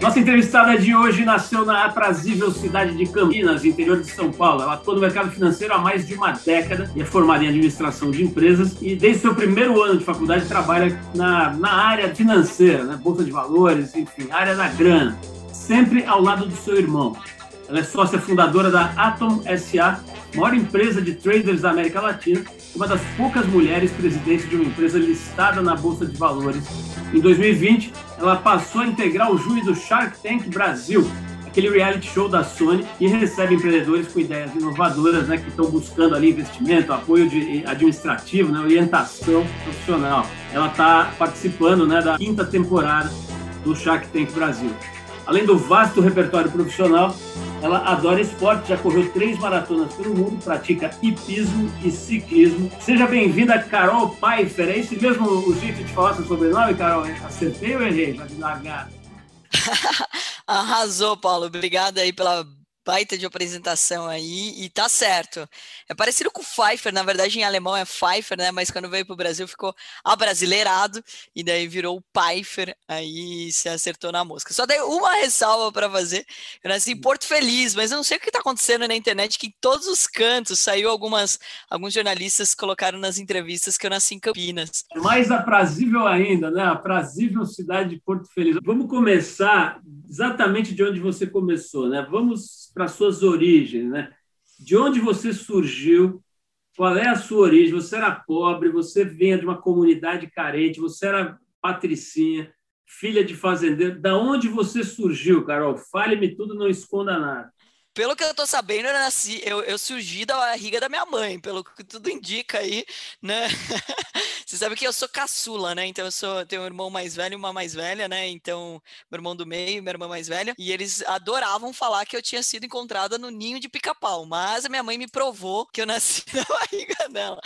Nossa entrevistada de hoje nasceu na aprazível cidade de Campinas, interior de São Paulo. Ela atua no mercado financeiro há mais de uma década e é formada em administração de empresas e desde seu primeiro ano de faculdade trabalha na, na área financeira, né? bolsa de valores, enfim, área da grana, sempre ao lado do seu irmão. Ela é sócia fundadora da Atom SA, maior empresa de traders da América Latina, uma das poucas mulheres presidentes de uma empresa listada na Bolsa de Valores. Em 2020, ela passou a integrar o júri do Shark Tank Brasil, aquele reality show da Sony, e recebe empreendedores com ideias inovadoras, né, que estão buscando ali investimento, apoio de, administrativo, né, orientação profissional. Ela está participando né, da quinta temporada do Shark Tank Brasil. Além do vasto repertório profissional, ela adora esporte, já correu três maratonas pelo mundo, pratica hipismo e ciclismo. Seja bem-vinda, Carol Pfeiffer. É esse mesmo o jeito de falar seu sobrenome, Carol? Acertei ou errei? Já de largada. Arrasou, Paulo. Obrigada aí pela baita de apresentação aí, e tá certo. É parecido com Pfeiffer, na verdade em alemão é Pfeiffer, né? Mas quando veio pro Brasil ficou abrasileirado, e daí virou Pfeiffer, aí se acertou na mosca. Só tem uma ressalva para fazer, eu nasci em Porto Feliz, mas eu não sei o que tá acontecendo na internet, que em todos os cantos saiu algumas, alguns jornalistas colocaram nas entrevistas que eu nasci em Campinas. Mais aprazível ainda, né? Aprazível cidade de Porto Feliz. Vamos começar exatamente de onde você começou, né? Vamos para suas origens, né? De onde você surgiu? Qual é a sua origem? Você era pobre, você vinha de uma comunidade carente, você era patricinha, filha de fazendeiro. Da onde você surgiu, Carol? Fale-me tudo, não esconda nada pelo que eu tô sabendo, eu nasci, eu, eu surgi da barriga da minha mãe, pelo que tudo indica aí, né? Você sabe que eu sou caçula, né? Então eu sou, tenho um irmão mais velho e uma mais velha, né? Então, meu irmão do meio, minha irmã mais velha, e eles adoravam falar que eu tinha sido encontrada no ninho de pica-pau, mas a minha mãe me provou que eu nasci na barriga dela.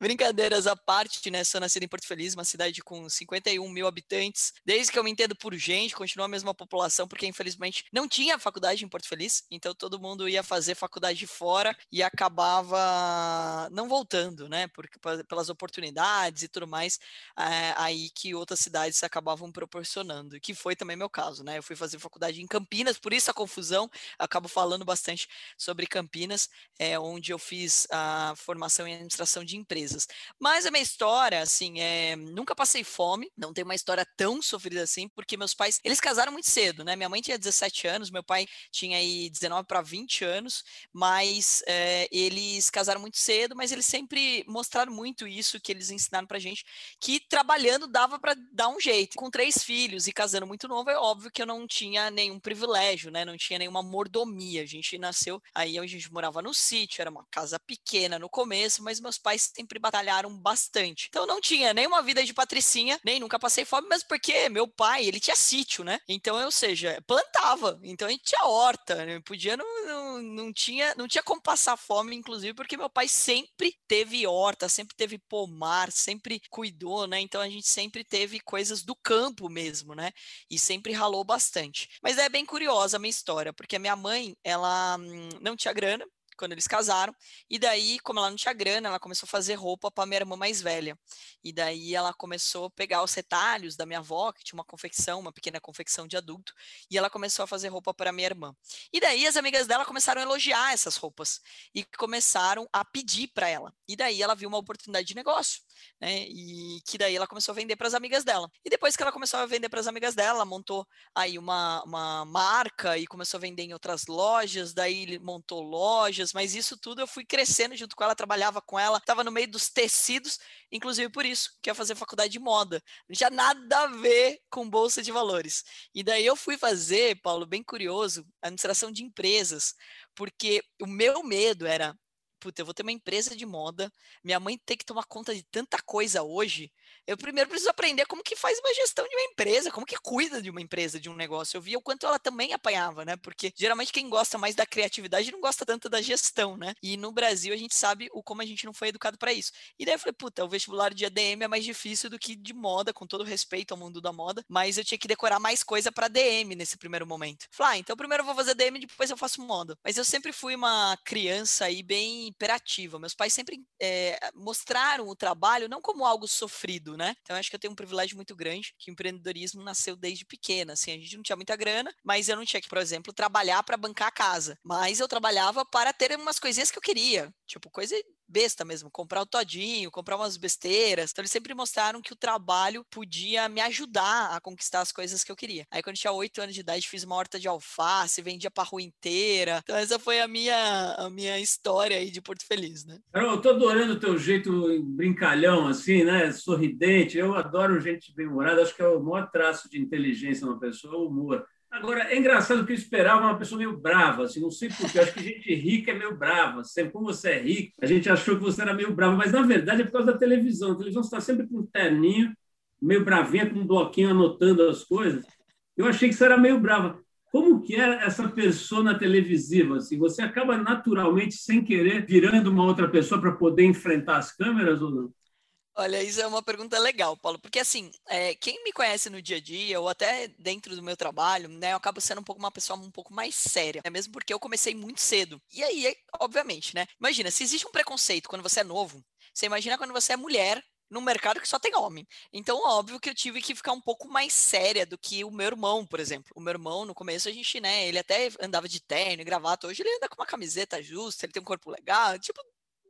Brincadeiras à parte, né? Sou nascido em Porto Feliz, uma cidade com 51 mil habitantes. Desde que eu me entendo por gente, continua a mesma população, porque infelizmente não tinha faculdade em Porto Feliz, então todo todo mundo ia fazer faculdade fora e acabava não voltando, né? Porque, pelas oportunidades e tudo mais, é, aí que outras cidades acabavam proporcionando, que foi também meu caso, né? Eu fui fazer faculdade em Campinas, por isso a confusão, acabo falando bastante sobre Campinas, é, onde eu fiz a formação em administração de empresas. Mas a minha história, assim, é, nunca passei fome, não tem uma história tão sofrida assim, porque meus pais, eles casaram muito cedo, né? Minha mãe tinha 17 anos, meu pai tinha aí 19 para 20 anos, mas é, eles casaram muito cedo, mas eles sempre mostraram muito isso que eles ensinaram pra gente, que trabalhando dava para dar um jeito. Com três filhos e casando muito novo, é óbvio que eu não tinha nenhum privilégio, né? Não tinha nenhuma mordomia. A gente nasceu aí a gente morava no sítio, era uma casa pequena no começo, mas meus pais sempre batalharam bastante. Então não tinha nenhuma vida de patricinha, nem nunca passei fome, mas porque meu pai, ele tinha sítio, né? Então, ou seja, plantava. Então a gente tinha horta, né? Podia não não, não, tinha, não tinha como passar fome, inclusive, porque meu pai sempre teve horta, sempre teve pomar, sempre cuidou, né? Então a gente sempre teve coisas do campo mesmo, né? E sempre ralou bastante. Mas é bem curiosa a minha história, porque a minha mãe, ela hum, não tinha grana, quando eles casaram. E daí, como ela não tinha grana, ela começou a fazer roupa para minha irmã mais velha. E daí ela começou a pegar os retalhos da minha avó, que tinha uma confecção, uma pequena confecção de adulto, e ela começou a fazer roupa para minha irmã. E daí as amigas dela começaram a elogiar essas roupas e começaram a pedir para ela. E daí ela viu uma oportunidade de negócio, né? E que daí ela começou a vender para as amigas dela. E depois que ela começou a vender para as amigas dela, ela montou aí uma, uma marca e começou a vender em outras lojas, daí montou lojas mas isso tudo eu fui crescendo junto com ela, trabalhava com ela, estava no meio dos tecidos, inclusive por isso que ia fazer faculdade de moda. Não tinha nada a ver com bolsa de valores. E daí eu fui fazer, Paulo, bem curioso, administração de empresas, porque o meu medo era puta, eu vou ter uma empresa de moda, minha mãe tem que tomar conta de tanta coisa hoje. Eu primeiro preciso aprender como que faz uma gestão de uma empresa, como que cuida de uma empresa, de um negócio. Eu via o quanto ela também apanhava, né? Porque geralmente quem gosta mais da criatividade não gosta tanto da gestão, né? E no Brasil a gente sabe o como a gente não foi educado para isso. E daí eu falei, puta, o vestibular de ADM é mais difícil do que de moda, com todo respeito ao mundo da moda, mas eu tinha que decorar mais coisa para DM nesse primeiro momento. Falei, ah, então primeiro eu vou fazer DM, depois eu faço moda. Mas eu sempre fui uma criança aí bem imperativa. Meus pais sempre é, mostraram o trabalho não como algo sofrido, né? Então acho que eu tenho um privilégio muito grande, que o empreendedorismo nasceu desde pequena, assim, a gente não tinha muita grana, mas eu não tinha que, por exemplo, trabalhar para bancar a casa, mas eu trabalhava para ter umas coisinhas que eu queria, tipo coisa besta mesmo, comprar o todinho, comprar umas besteiras. Então eles sempre mostraram que o trabalho podia me ajudar a conquistar as coisas que eu queria. Aí quando eu tinha oito anos de idade, fiz uma horta de alface, vendia pra rua inteira. Então essa foi a minha, a minha história aí de Porto Feliz, né? Eu tô adorando o teu jeito brincalhão, assim, né? Sorridente. Eu adoro gente bem-humorada. Acho que é o maior traço de inteligência numa pessoa, o humor. Agora, é engraçado que eu esperava uma pessoa meio brava, assim, não sei porquê, acho que gente rica é meio brava. Sempre, como você é rico, a gente achou que você era meio brava, mas na verdade é por causa da televisão. A televisão está sempre com um terninho, meio bravinha, com um bloquinho anotando as coisas. Eu achei que você era meio brava. Como que é essa persona televisiva? Assim, você acaba naturalmente, sem querer, virando uma outra pessoa para poder enfrentar as câmeras ou não? Olha, isso é uma pergunta legal, Paulo, porque assim, é, quem me conhece no dia a dia, ou até dentro do meu trabalho, né, eu acabo sendo um pouco uma pessoa um pouco mais séria, é mesmo porque eu comecei muito cedo. E aí, obviamente, né? Imagina, se existe um preconceito quando você é novo, você imagina quando você é mulher num mercado que só tem homem. Então, óbvio que eu tive que ficar um pouco mais séria do que o meu irmão, por exemplo. O meu irmão, no começo, a gente, né, ele até andava de terno e gravata. Hoje ele anda com uma camiseta justa, ele tem um corpo legal. Tipo,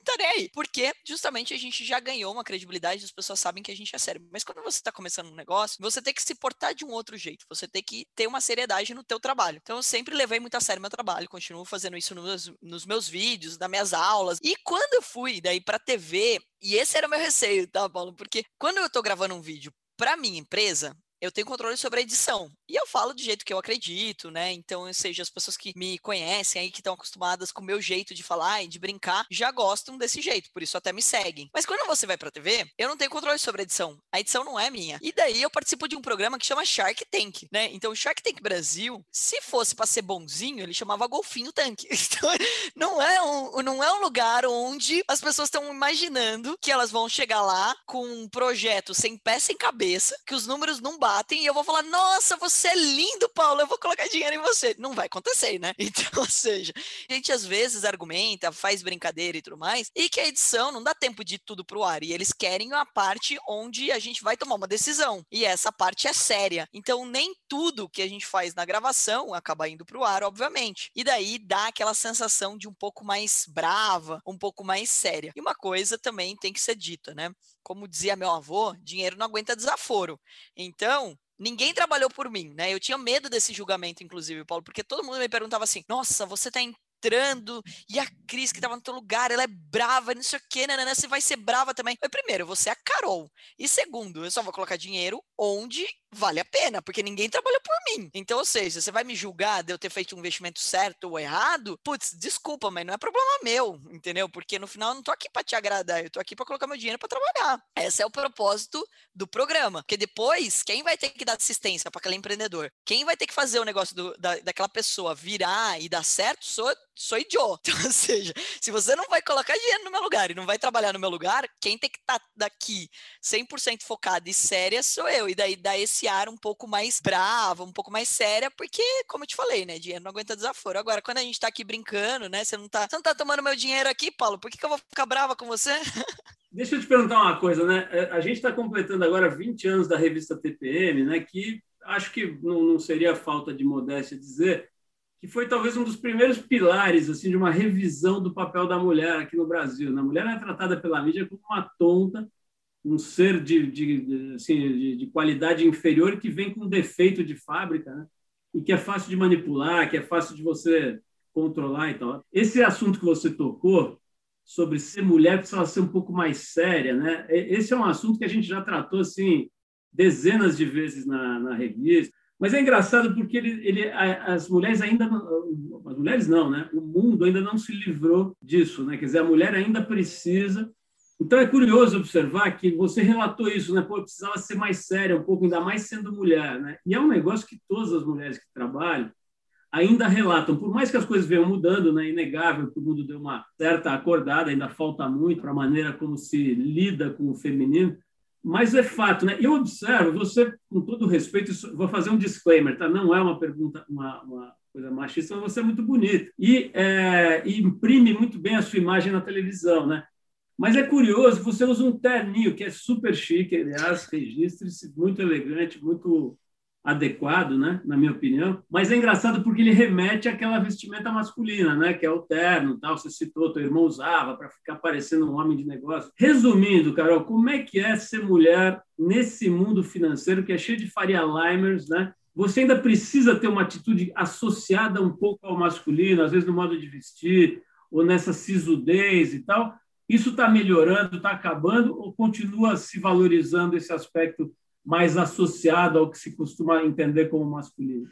tá aí. Porque justamente a gente já ganhou uma credibilidade, as pessoas sabem que a gente é sério. Mas quando você tá começando um negócio, você tem que se portar de um outro jeito. Você tem que ter uma seriedade no teu trabalho. Então eu sempre levei muito a sério meu trabalho, continuo fazendo isso nos, nos meus vídeos, nas minhas aulas. E quando eu fui daí pra TV, e esse era o meu receio, tá, Paulo? Porque quando eu tô gravando um vídeo para minha empresa, eu tenho controle sobre a edição. E eu falo do jeito que eu acredito, né? Então, ou seja, as pessoas que me conhecem aí, que estão acostumadas com o meu jeito de falar e de brincar, já gostam desse jeito, por isso até me seguem. Mas quando você vai pra TV, eu não tenho controle sobre a edição. A edição não é minha. E daí eu participo de um programa que chama Shark Tank, né? Então, Shark Tank Brasil, se fosse para ser bonzinho, ele chamava Golfinho Tank. Então, não é um, não é um lugar onde as pessoas estão imaginando que elas vão chegar lá com um projeto sem pé, sem cabeça, que os números não batem e eu vou falar: "Nossa, você é lindo, Paulo, eu vou colocar dinheiro em você. Não vai acontecer, né? Então, ou seja, a gente às vezes argumenta, faz brincadeira e tudo mais, e que a edição não dá tempo de tudo pro ar. E eles querem a parte onde a gente vai tomar uma decisão. E essa parte é séria. Então, nem tudo que a gente faz na gravação acaba indo pro ar, obviamente. E daí dá aquela sensação de um pouco mais brava, um pouco mais séria. E uma coisa também tem que ser dita, né? Como dizia meu avô, dinheiro não aguenta desaforo. Então, Ninguém trabalhou por mim, né? Eu tinha medo desse julgamento, inclusive, Paulo, porque todo mundo me perguntava assim: nossa, você tá entrando e a Cris que tava no teu lugar, ela é brava, não sei o quê, né, você vai ser brava também. Primeiro, você é a Carol. E segundo, eu só vou colocar dinheiro onde vale a pena, porque ninguém trabalhou por mim. Então, ou seja, você vai me julgar de eu ter feito um investimento certo ou errado? Putz, desculpa, mas não é problema meu, entendeu? Porque no final eu não tô aqui para te agradar, eu tô aqui para colocar meu dinheiro para trabalhar. Esse é o propósito do programa. Porque depois, quem vai ter que dar assistência para aquele empreendedor? Quem vai ter que fazer o negócio do, da, daquela pessoa virar e dar certo? Sou, sou idiota. Então, ou seja, se você não vai colocar dinheiro no meu lugar e não vai trabalhar no meu lugar, quem tem que estar tá daqui 100% focado e séria sou eu. E daí dá esse ar um pouco mais brava, um pouco mais séria, porque, como eu te falei, né, dinheiro não aguenta desaforo. Agora, quando a gente tá aqui brincando, né, você não tá, você não tá tomando meu dinheiro aqui, Paulo, por que, que eu vou ficar brava com você? Deixa eu te perguntar uma coisa, né? É, a gente está completando agora 20 anos da revista TPM, né? Que acho que não, não seria falta de modéstia dizer que foi talvez um dos primeiros pilares assim de uma revisão do papel da mulher aqui no Brasil. Né? A mulher é tratada pela mídia como uma tonta um ser de, de, assim, de, de, qualidade inferior que vem com defeito de fábrica, né? e que é fácil de manipular, que é fácil de você controlar e tal. Esse assunto que você tocou sobre ser mulher precisa ser um pouco mais séria, né? Esse é um assunto que a gente já tratou assim dezenas de vezes na, na revista. Mas é engraçado porque ele, ele, as mulheres ainda, as mulheres não, né? O mundo ainda não se livrou disso, né? Quer dizer, a mulher ainda precisa. Então é curioso observar que você relatou isso, né? Pô, precisava ser mais séria um pouco, ainda mais sendo mulher, né? E é um negócio que todas as mulheres que trabalham ainda relatam, por mais que as coisas venham mudando, né? É inegável que o mundo deu uma certa acordada, ainda falta muito para a maneira como se lida com o feminino, mas é fato, né? Eu observo, você, com todo respeito, vou fazer um disclaimer, tá? Não é uma pergunta, uma, uma coisa machista, mas você é muito bonito e, é, e imprime muito bem a sua imagem na televisão, né? Mas é curioso, você usa um terninho que é super chique, aliás, registre-se, muito elegante, muito adequado, né, na minha opinião. Mas é engraçado porque ele remete àquela vestimenta masculina, né, que é o terno, tal. Você citou, teu irmão usava para ficar parecendo um homem de negócio. Resumindo, Carol, como é que é ser mulher nesse mundo financeiro que é cheio de Faria Limers, né? Você ainda precisa ter uma atitude associada um pouco ao masculino, às vezes no modo de vestir ou nessa sisudez e tal. Isso está melhorando, está acabando ou continua se valorizando esse aspecto mais associado ao que se costuma entender como masculino?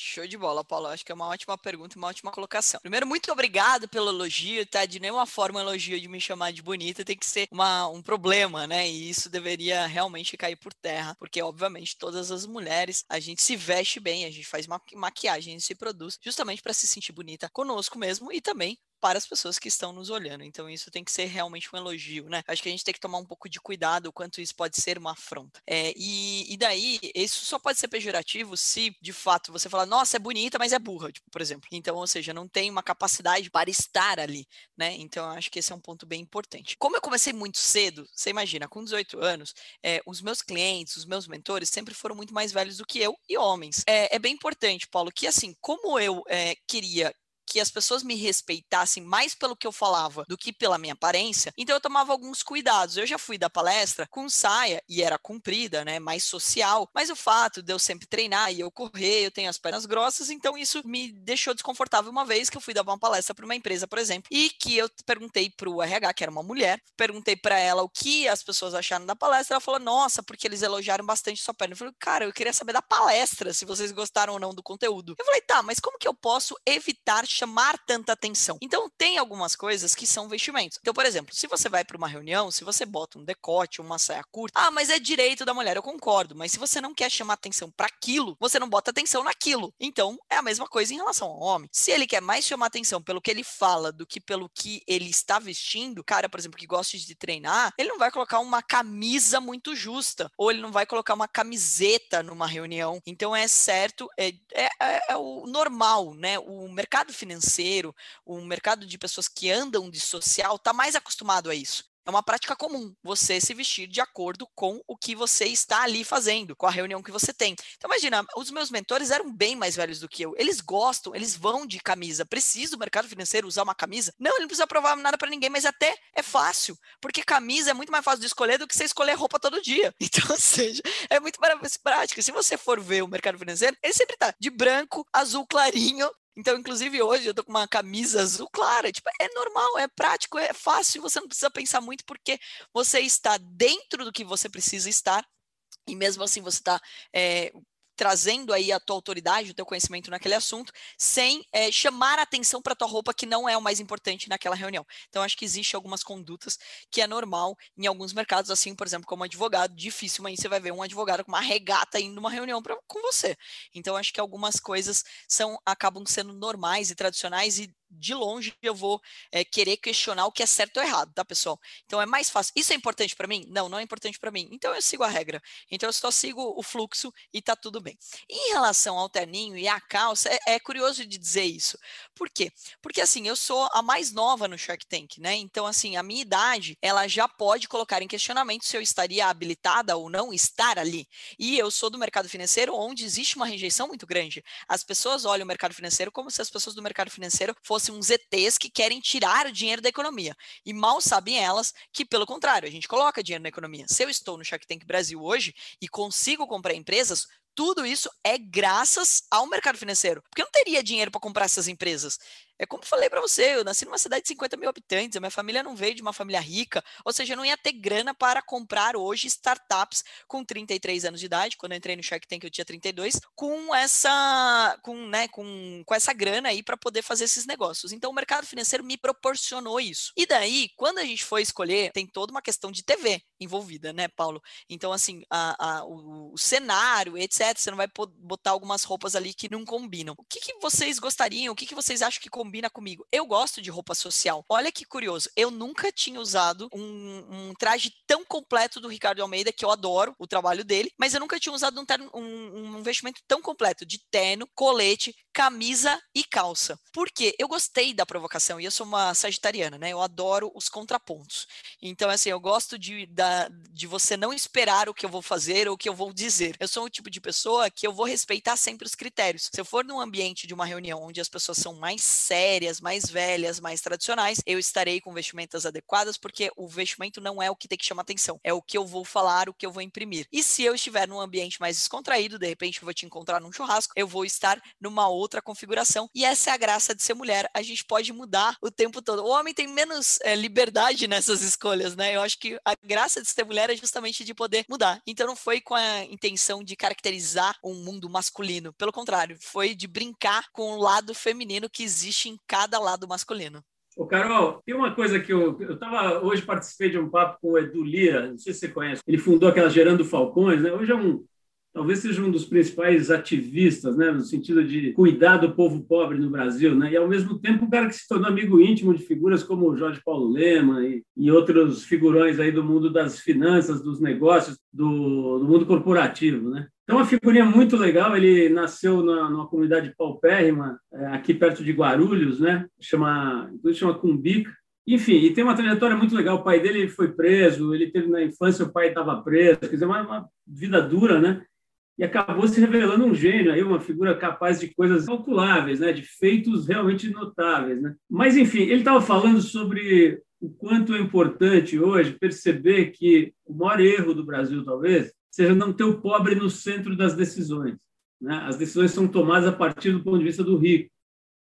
Show de bola, Paulo. Acho que é uma ótima pergunta e uma ótima colocação. Primeiro, muito obrigado pelo elogio, tá? De nenhuma forma elogio de me chamar de bonita tem que ser uma, um problema, né? E isso deveria realmente cair por terra, porque, obviamente, todas as mulheres, a gente se veste bem, a gente faz maquiagem, a gente se produz justamente para se sentir bonita conosco mesmo e também para as pessoas que estão nos olhando. Então, isso tem que ser realmente um elogio, né? Acho que a gente tem que tomar um pouco de cuidado quanto isso pode ser uma afronta. É, e, e daí, isso só pode ser pejorativo se, de fato, você falar, nossa, é bonita, mas é burra, tipo, por exemplo. Então, ou seja, não tem uma capacidade para estar ali, né? Então, acho que esse é um ponto bem importante. Como eu comecei muito cedo, você imagina, com 18 anos, é, os meus clientes, os meus mentores sempre foram muito mais velhos do que eu e homens. É, é bem importante, Paulo, que assim, como eu é, queria que as pessoas me respeitassem mais pelo que eu falava do que pela minha aparência, então eu tomava alguns cuidados. Eu já fui da palestra com saia e era comprida, né, mais social, mas o fato de eu sempre treinar e eu correr, eu tenho as pernas grossas, então isso me deixou desconfortável uma vez que eu fui dar uma palestra para uma empresa, por exemplo, e que eu perguntei para o RH, que era uma mulher, perguntei para ela o que as pessoas acharam da palestra, ela falou: "Nossa, porque eles elogiaram bastante sua perna". Eu falei: "Cara, eu queria saber da palestra, se vocês gostaram ou não do conteúdo". Eu falei: "Tá, mas como que eu posso evitar chamar tanta atenção. Então, tem algumas coisas que são vestimentos. Então, por exemplo, se você vai para uma reunião, se você bota um decote, uma saia curta, ah, mas é direito da mulher, eu concordo, mas se você não quer chamar atenção para aquilo, você não bota atenção naquilo. Então, é a mesma coisa em relação ao homem. Se ele quer mais chamar atenção pelo que ele fala do que pelo que ele está vestindo, cara, por exemplo, que gosta de treinar, ele não vai colocar uma camisa muito justa, ou ele não vai colocar uma camiseta numa reunião. Então, é certo, é, é, é, o normal, né? O mercado financeiro financeiro, o mercado de pessoas que andam de social está mais acostumado a isso. É uma prática comum você se vestir de acordo com o que você está ali fazendo, com a reunião que você tem. Então, imagina, os meus mentores eram bem mais velhos do que eu. Eles gostam, eles vão de camisa. Precisa o mercado financeiro usar uma camisa? Não, ele não precisa provar nada para ninguém, mas até é fácil, porque camisa é muito mais fácil de escolher do que você escolher roupa todo dia. Então, ou seja, é muito prático. Se você for ver o mercado financeiro, ele sempre tá de branco, azul clarinho, então, inclusive hoje eu tô com uma camisa azul clara, tipo, é normal, é prático, é fácil, você não precisa pensar muito porque você está dentro do que você precisa estar e mesmo assim você está é, trazendo aí a tua autoridade, o teu conhecimento naquele assunto, sem é, chamar a atenção para tua roupa que não é o mais importante naquela reunião. Então acho que existe algumas condutas que é normal em alguns mercados, assim, por exemplo, como advogado, dificilmente você vai ver um advogado com uma regata indo numa reunião pra, com você. Então acho que algumas coisas são acabam sendo normais e tradicionais e de longe eu vou é, querer questionar o que é certo ou errado, tá, pessoal? Então é mais fácil. Isso é importante para mim? Não, não é importante para mim. Então eu sigo a regra. Então eu só sigo o fluxo e tá tudo bem. Em relação ao terninho e à calça, é, é curioso de dizer isso. Por quê? Porque assim, eu sou a mais nova no Shark Tank, né? Então assim, a minha idade, ela já pode colocar em questionamento se eu estaria habilitada ou não estar ali. E eu sou do mercado financeiro onde existe uma rejeição muito grande. As pessoas olham o mercado financeiro como se as pessoas do mercado financeiro fossem fossem uns ETs que querem tirar o dinheiro da economia. E mal sabem elas que, pelo contrário, a gente coloca dinheiro na economia. Se eu estou no Shark Tank Brasil hoje e consigo comprar empresas, tudo isso é graças ao mercado financeiro. Porque eu não teria dinheiro para comprar essas empresas. É como falei para você, eu nasci numa cidade de 50 mil habitantes, a minha família não veio de uma família rica, ou seja, eu não ia ter grana para comprar hoje startups com 33 anos de idade, quando eu entrei no Shark Tank eu tinha 32, com essa, com, né, com, com essa grana aí para poder fazer esses negócios. Então o mercado financeiro me proporcionou isso. E daí, quando a gente foi escolher, tem toda uma questão de TV envolvida, né, Paulo? Então, assim, a, a, o, o, cenário, etc., você não vai botar algumas roupas ali que não combinam. O que, que vocês gostariam? O que, que vocês acham que combina comigo? Eu gosto de roupa social. Olha que curioso, eu nunca tinha usado um, um traje tão completo do Ricardo Almeida, que eu adoro o trabalho dele, mas eu nunca tinha usado um, terno, um, um vestimento tão completo de terno, colete, camisa e calça. Por quê? Eu gostei da provocação e eu sou uma sagitariana, né? Eu adoro os contrapontos. Então, assim, eu gosto de, da, de você não esperar o que eu vou fazer ou o que eu vou dizer. Eu sou o tipo de pessoa que eu vou respeitar sempre os critérios. Se eu for num ambiente de uma reunião onde as pessoas são mais sérias, mais velhas, mais tradicionais, eu estarei com vestimentas adequadas, porque o vestimento não é o que tem que chamar atenção, é o que eu vou falar, o que eu vou imprimir. E se eu estiver num ambiente mais descontraído, de repente eu vou te encontrar num churrasco, eu vou estar numa outra configuração. E essa é a graça de ser mulher. A gente pode mudar o tempo todo. O homem tem menos é, liberdade nessas escolhas, né? Eu acho que a graça de ser mulher é justamente de poder mudar. Então não foi com a intenção de caracterizar um mundo masculino. Pelo contrário, foi de brincar com o lado feminino que existe em cada lado masculino. Ô, Carol, tem uma coisa que eu. Eu tava, hoje participei de um papo com o Edu Lira, não sei se você conhece. Ele fundou aquela Gerando Falcões, né? Hoje é um. Talvez seja um dos principais ativistas, né, no sentido de cuidar do povo pobre no Brasil, né, e ao mesmo tempo um cara que se tornou amigo íntimo de figuras como Jorge Paulo Lema e, e outros figurões aí do mundo das finanças, dos negócios, do, do mundo corporativo, né. Então, uma figurinha muito legal. Ele nasceu na, numa comunidade paupérrima, é, aqui perto de Guarulhos, né? Chama, chama Cumbica. Enfim, e tem uma trajetória muito legal. O pai dele foi preso, ele teve na infância, o pai estava preso, quer dizer, uma, uma vida dura, né? E acabou se revelando um gênio, aí, uma figura capaz de coisas calculáveis, né? de feitos realmente notáveis. Né? Mas, enfim, ele estava falando sobre o quanto é importante hoje perceber que o maior erro do Brasil, talvez, seja não ter o pobre no centro das decisões. Né? As decisões são tomadas a partir do ponto de vista do rico.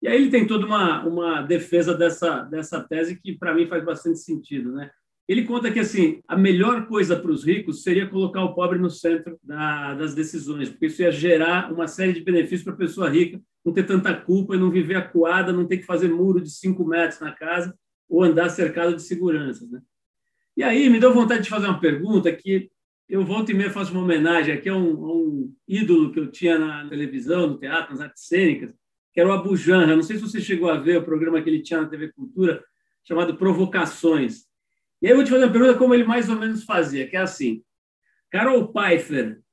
E aí ele tem toda uma, uma defesa dessa, dessa tese que, para mim, faz bastante sentido. Né? Ele conta que assim a melhor coisa para os ricos seria colocar o pobre no centro da, das decisões, porque isso ia gerar uma série de benefícios para a pessoa rica, não ter tanta culpa e não viver acuada, não ter que fazer muro de cinco metros na casa ou andar cercado de seguranças. Né? E aí me deu vontade de fazer uma pergunta que eu volto e meia faço uma homenagem aqui a um, a um, ídolo que eu tinha na televisão, no teatro, nas artes cênicas, que era o Abu Janra. Não sei se você chegou a ver o programa que ele tinha na TV Cultura, chamado Provocações. E aí eu vou te fazer uma pergunta como ele mais ou menos fazia, que é assim. Carol Pfeiffer,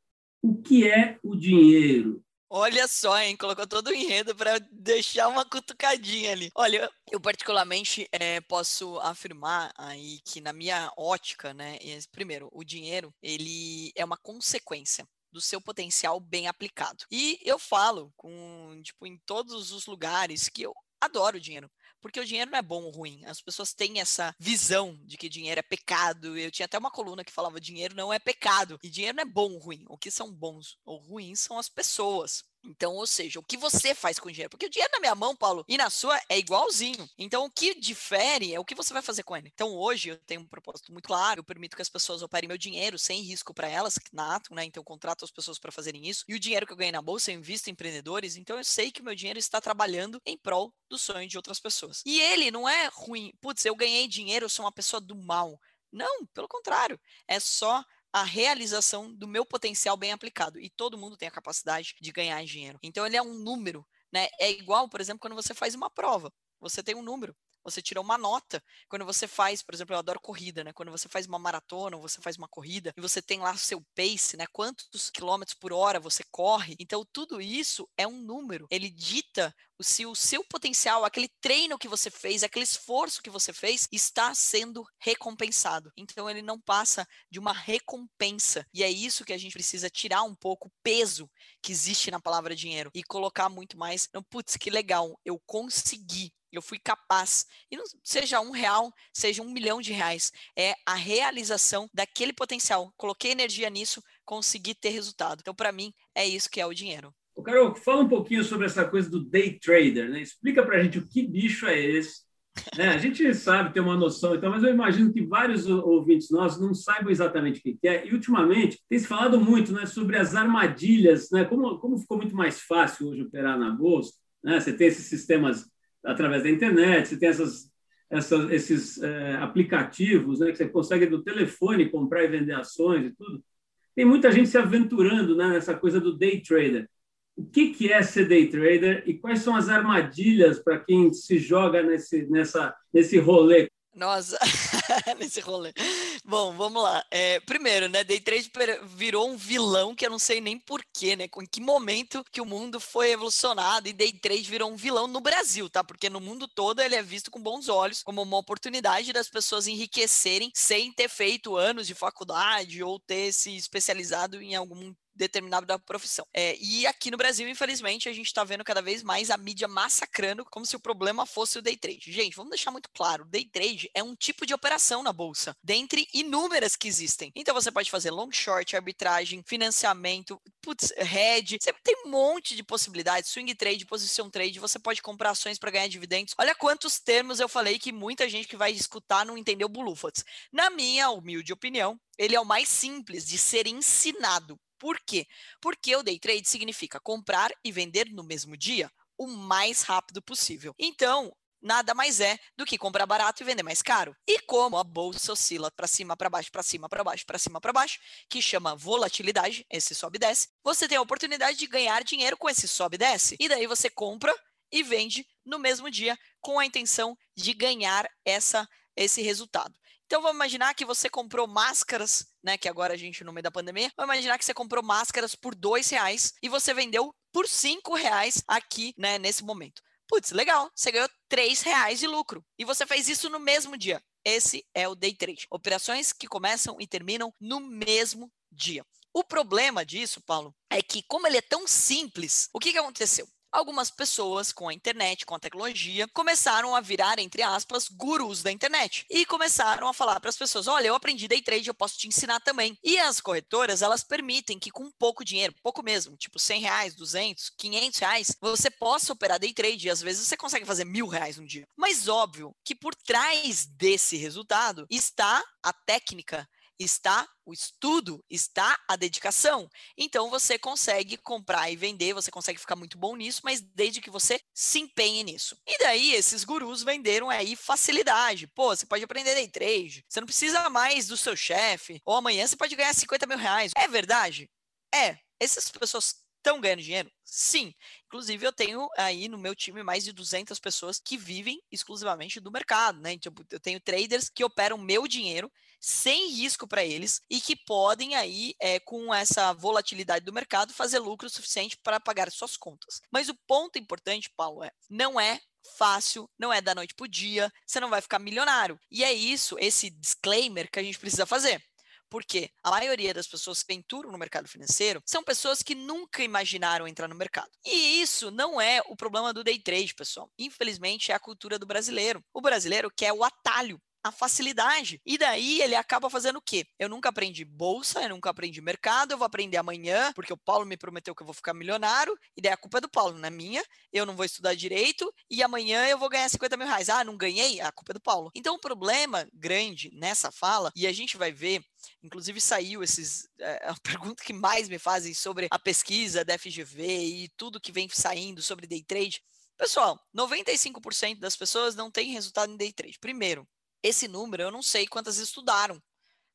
o que é o dinheiro? Olha só, hein? Colocou todo o enredo para deixar uma cutucadinha ali. Olha, eu particularmente é, posso afirmar aí que na minha ótica, né? Primeiro, o dinheiro ele é uma consequência do seu potencial bem aplicado. E eu falo com tipo em todos os lugares que eu adoro dinheiro. Porque o dinheiro não é bom ou ruim. As pessoas têm essa visão de que dinheiro é pecado. Eu tinha até uma coluna que falava dinheiro não é pecado. E dinheiro não é bom ou ruim. O que são bons ou ruins são as pessoas. Então, ou seja, o que você faz com o dinheiro? Porque o dinheiro na minha mão, Paulo, e na sua é igualzinho. Então, o que difere é o que você vai fazer com ele. Então, hoje eu tenho um propósito muito claro, eu permito que as pessoas operem meu dinheiro sem risco para elas, nato, né? Então, eu contrato as pessoas para fazerem isso. E o dinheiro que eu ganho na bolsa eu invisto em empreendedores, então eu sei que o meu dinheiro está trabalhando em prol do sonho de outras pessoas. E ele não é ruim. Putz, eu ganhei dinheiro, eu sou uma pessoa do mal. Não, pelo contrário. É só a realização do meu potencial bem aplicado. E todo mundo tem a capacidade de ganhar dinheiro. Então ele é um número, né? É igual, por exemplo, quando você faz uma prova. Você tem um número. Você tira uma nota. Quando você faz, por exemplo, eu adoro corrida, né? Quando você faz uma maratona ou você faz uma corrida e você tem lá o seu pace, né? Quantos quilômetros por hora você corre. Então, tudo isso é um número. Ele dita se o seu potencial, aquele treino que você fez, aquele esforço que você fez, está sendo recompensado. Então ele não passa de uma recompensa. E é isso que a gente precisa tirar um pouco o peso que existe na palavra dinheiro e colocar muito mais no putz, que legal, eu consegui. Eu fui capaz. E não seja um real, seja um milhão de reais. É a realização daquele potencial. Coloquei energia nisso, consegui ter resultado. Então, para mim, é isso que é o dinheiro. O Carol, fala um pouquinho sobre essa coisa do day trader, né? Explica para a gente o que bicho é esse. Né? A gente sabe, tem uma noção, então, mas eu imagino que vários ouvintes nossos não saibam exatamente o que é. E, ultimamente, tem se falado muito né, sobre as armadilhas, né? como, como ficou muito mais fácil hoje operar na Bolsa. Né? Você tem esses sistemas através da internet, você tem essas, essas esses é, aplicativos né, que você consegue do telefone comprar e vender ações e tudo. Tem muita gente se aventurando né, nessa coisa do day trader o que, que é ser day trader e quais são as armadilhas para quem se joga nesse, nessa, nesse rolê? Nossa, nesse rolê. Bom, vamos lá. É, primeiro, né, day trade virou um vilão que eu não sei nem porquê, né? Em que momento que o mundo foi evolucionado e day trade virou um vilão no Brasil, tá? Porque no mundo todo ele é visto com bons olhos como uma oportunidade das pessoas enriquecerem sem ter feito anos de faculdade ou ter se especializado em algum determinado da profissão. É, e aqui no Brasil, infelizmente, a gente está vendo cada vez mais a mídia massacrando como se o problema fosse o day trade. Gente, vamos deixar muito claro: o day trade é um tipo de operação na bolsa, dentre inúmeras que existem. Então você pode fazer long short, arbitragem, financiamento, putz, hedge, você tem um monte de possibilidades, swing trade, position trade, você pode comprar ações para ganhar dividendos. Olha quantos termos eu falei que muita gente que vai escutar não entendeu Bulufots. Na minha humilde opinião, ele é o mais simples de ser ensinado. Por quê? Porque o day trade significa comprar e vender no mesmo dia o mais rápido possível. Então, nada mais é do que comprar barato e vender mais caro. E como a bolsa oscila para cima, para baixo, para cima, para baixo, para cima, para baixo, que chama volatilidade, esse sobe e desce, você tem a oportunidade de ganhar dinheiro com esse sobe e desce. E daí você compra e vende no mesmo dia com a intenção de ganhar essa esse resultado. Então vamos imaginar que você comprou máscaras, né? Que agora a gente no meio da pandemia, vamos imaginar que você comprou máscaras por dois reais e você vendeu por cinco reais aqui, né? Nesse momento. Putz, legal, você ganhou três reais de lucro e você fez isso no mesmo dia. Esse é o day trade. Operações que começam e terminam no mesmo dia. O problema disso, Paulo, é que como ele é tão simples, o que, que aconteceu? Algumas pessoas com a internet, com a tecnologia, começaram a virar, entre aspas, gurus da internet. E começaram a falar para as pessoas: olha, eu aprendi day trade, eu posso te ensinar também. E as corretoras, elas permitem que com pouco dinheiro, pouco mesmo, tipo 100 reais, 200, 500 reais, você possa operar day trade. E às vezes você consegue fazer mil reais um dia. Mas óbvio que por trás desse resultado está a técnica está o estudo, está a dedicação. Então você consegue comprar e vender, você consegue ficar muito bom nisso, mas desde que você se empenhe nisso. E daí esses gurus venderam aí facilidade. Pô, você pode aprender day trade, você não precisa mais do seu chefe, ou amanhã você pode ganhar 50 mil reais. É verdade? É. Essas pessoas estão ganhando dinheiro? Sim. Inclusive, eu tenho aí no meu time mais de 200 pessoas que vivem exclusivamente do mercado, né? Então, eu tenho traders que operam meu dinheiro sem risco para eles e que podem aí, é, com essa volatilidade do mercado, fazer lucro suficiente para pagar suas contas. Mas o ponto importante, Paulo, é não é fácil, não é da noite para o dia, você não vai ficar milionário. E é isso, esse disclaimer que a gente precisa fazer. Porque a maioria das pessoas que aventuram no mercado financeiro são pessoas que nunca imaginaram entrar no mercado. E isso não é o problema do day trade, pessoal. Infelizmente, é a cultura do brasileiro. O brasileiro quer o atalho a facilidade. E daí ele acaba fazendo o quê? Eu nunca aprendi bolsa, eu nunca aprendi mercado, eu vou aprender amanhã, porque o Paulo me prometeu que eu vou ficar milionário, e daí a culpa é do Paulo, não é minha. Eu não vou estudar direito e amanhã eu vou ganhar 50 mil reais. Ah, não ganhei? A culpa é do Paulo. Então o problema grande nessa fala, e a gente vai ver, inclusive saiu esses. É, a pergunta que mais me fazem sobre a pesquisa da FGV e tudo que vem saindo sobre day trade. Pessoal, 95% das pessoas não têm resultado em day trade. Primeiro, esse número eu não sei quantas estudaram,